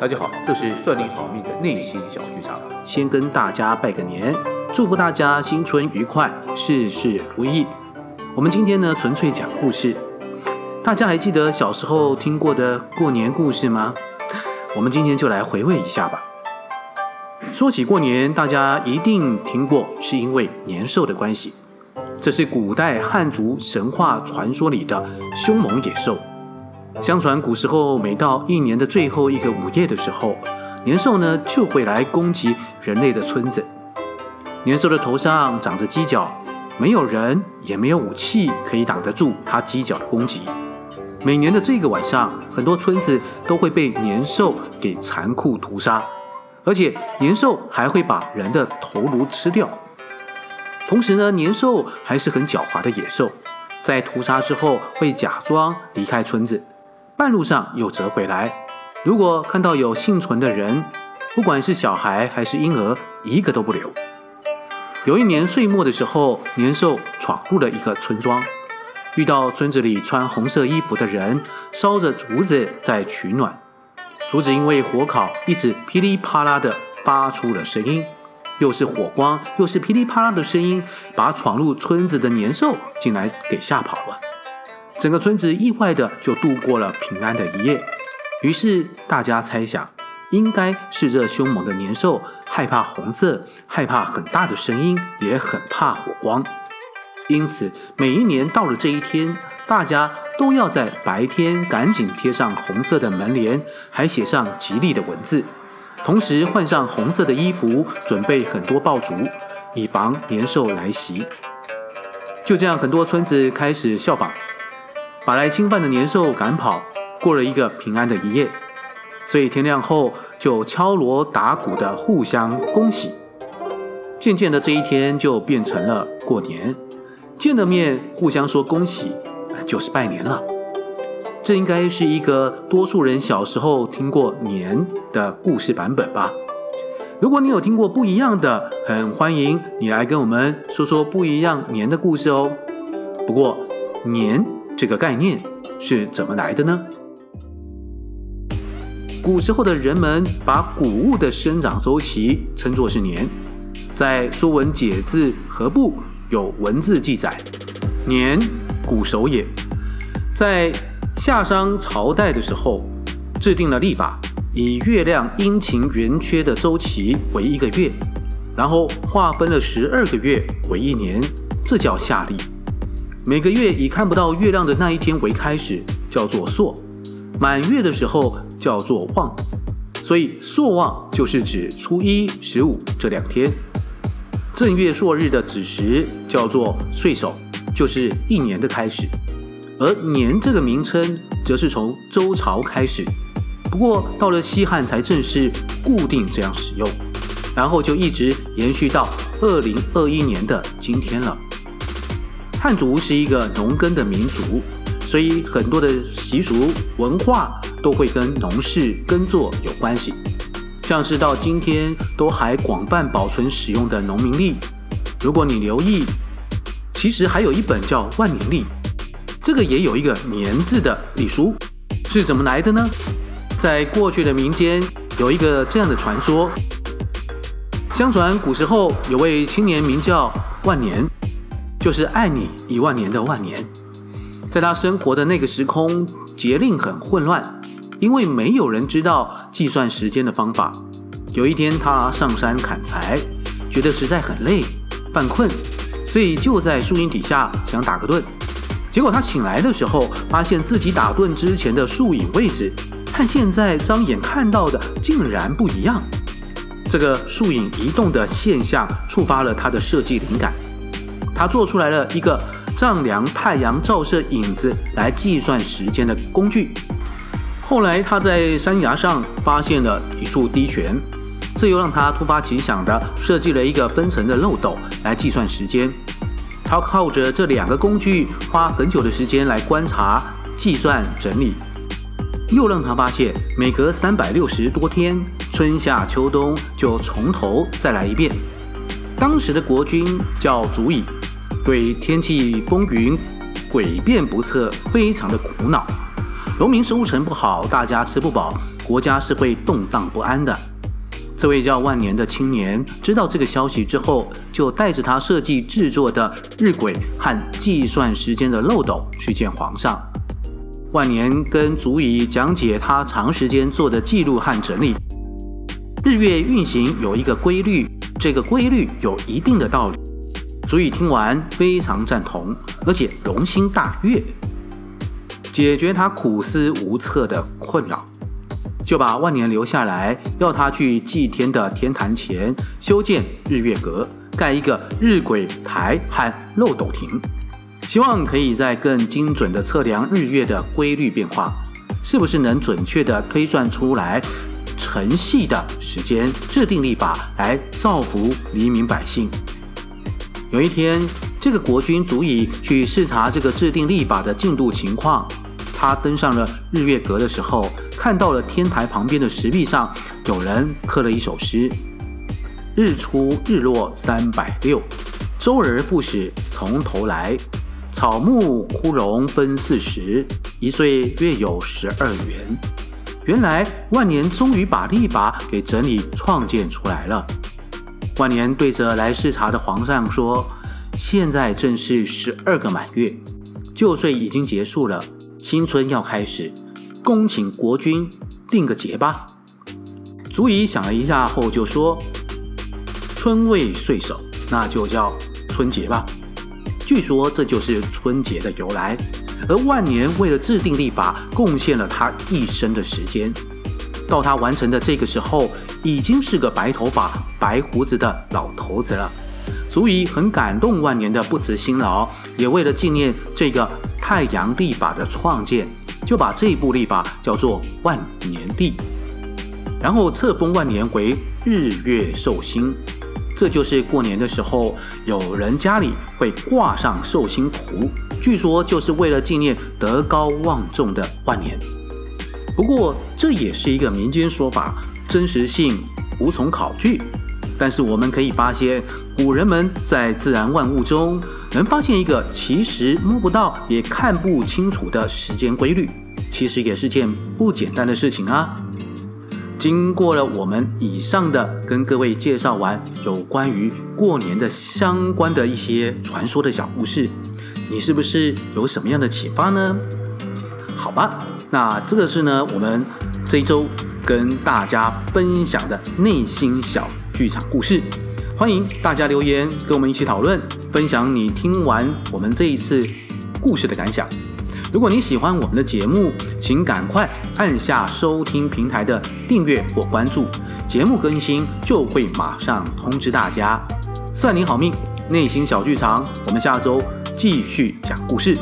大家好，这是算你好命的内心小剧场。先跟大家拜个年，祝福大家新春愉快，事事如意。我们今天呢，纯粹讲故事。大家还记得小时候听过的过年故事吗？我们今天就来回味一下吧。说起过年，大家一定听过，是因为年兽的关系。这是古代汉族神话传说里的凶猛野兽。相传古时候，每到一年的最后一个午夜的时候，年兽呢就会来攻击人类的村子。年兽的头上长着犄角，没有人也没有武器可以挡得住它犄角的攻击。每年的这个晚上，很多村子都会被年兽给残酷屠杀，而且年兽还会把人的头颅吃掉。同时呢，年兽还是很狡猾的野兽，在屠杀之后会假装离开村子。半路上又折回来。如果看到有幸存的人，不管是小孩还是婴儿，一个都不留。有一年岁末的时候，年兽闯入了一个村庄，遇到村子里穿红色衣服的人，烧着竹子在取暖。竹子因为火烤，一直噼里啪啦的发出了声音，又是火光，又是噼里啪啦的声音，把闯入村子的年兽竟然给吓跑了。整个村子意外的就度过了平安的一夜，于是大家猜想，应该是这凶猛的年兽害怕红色，害怕很大的声音，也很怕火光，因此每一年到了这一天，大家都要在白天赶紧贴上红色的门帘，还写上吉利的文字，同时换上红色的衣服，准备很多爆竹，以防年兽来袭。就这样，很多村子开始效仿。把来侵犯的年兽赶跑，过了一个平安的一夜。所以天亮后就敲锣打鼓的互相恭喜。渐渐的这一天就变成了过年，见了面互相说恭喜，就是拜年了。这应该是一个多数人小时候听过年的故事版本吧？如果你有听过不一样的，很欢迎你来跟我们说说不一样年的故事哦。不过年。这个概念是怎么来的呢？古时候的人们把谷物的生长周期称作是年，在《说文解字何部》有文字记载：“年，谷熟也。”在夏商朝代的时候，制定了历法，以月亮阴晴圆缺的周期为一个月，然后划分了十二个月为一年，这叫夏历。每个月以看不到月亮的那一天为开始，叫做朔；满月的时候叫做望。所以朔望就是指初一、十五这两天。正月朔日的子时叫做岁首，就是一年的开始。而年这个名称则是从周朝开始，不过到了西汉才正式固定这样使用，然后就一直延续到二零二一年的今天了。汉族是一个农耕的民族，所以很多的习俗文化都会跟农事耕作有关系。像是到今天都还广泛保存使用的农民历，如果你留意，其实还有一本叫万年历，这个也有一个年字的历书，是怎么来的呢？在过去的民间有一个这样的传说，相传古时候有位青年名叫万年。就是爱你一万年的万年，在他生活的那个时空，节令很混乱，因为没有人知道计算时间的方法。有一天，他上山砍柴，觉得实在很累，犯困，所以就在树荫底下想打个盹。结果他醒来的时候，发现自己打盹之前的树影位置，和现在张眼看到的竟然不一样。这个树影移动的现象，触发了他的设计灵感。他做出来了一个丈量太阳照射影子来计算时间的工具。后来他在山崖上发现了一处滴泉，这又让他突发奇想的设计了一个分层的漏斗来计算时间。他靠着这两个工具花很久的时间来观察、计算、整理，又让他发现每隔三百六十多天，春夏秋冬就从头再来一遍。当时的国君叫祖乙。对天气风云诡变不测，非常的苦恼。农民收成不好，大家吃不饱，国家是会动荡不安的。这位叫万年的青年知道这个消息之后，就带着他设计制作的日晷和计算时间的漏斗去见皇上。万年跟足以讲解他长时间做的记录和整理。日月运行有一个规律，这个规律有一定的道理。所以听完非常赞同，而且龙心大悦，解决他苦思无策的困扰。就把万年留下来，要他去祭天的天坛前修建日月阁，盖一个日晷台和漏斗亭，希望可以在更精准的测量日月的规律变化，是不是能准确地推算出来辰系的时间，制定历法来造福黎民百姓。有一天，这个国君足以去视察这个制定历法的进度情况，他登上了日月阁的时候。看到了天台旁边的石壁上有人刻了一首诗：“日出日落三百六，周而复始从头来。草木枯荣分四时，一岁月有十二圆。”原来万年终于把历法给整理创建出来了。万年对着来视察的皇上说：“现在正是十二个满月，旧岁已经结束了，新春要开始。”恭请国君定个节吧。族仪想了一下后就说：“春未岁首，那就叫春节吧。”据说这就是春节的由来。而万年为了制定历法，贡献了他一生的时间。到他完成的这个时候，已经是个白头发、白胡子的老头子了。族仪很感动万年的不辞辛劳，也为了纪念这个太阳历法的创建。就把这部历法叫做万年历，然后册封万年为日月寿星。这就是过年的时候，有人家里会挂上寿星图，据说就是为了纪念德高望重的万年。不过这也是一个民间说法，真实性无从考据。但是我们可以发现，古人们在自然万物中能发现一个其实摸不到也看不清楚的时间规律，其实也是件不简单的事情啊。经过了我们以上的跟各位介绍完有关于过年的相关的一些传说的小故事，你是不是有什么样的启发呢？好吧，那这个是呢我们这一周跟大家分享的内心小剧场故事，欢迎大家留言跟我们一起讨论，分享你听完我们这一次故事的感想。如果你喜欢我们的节目，请赶快按下收听平台的订阅或关注，节目更新就会马上通知大家。算你好命，内心小剧场，我们下周继续讲故事。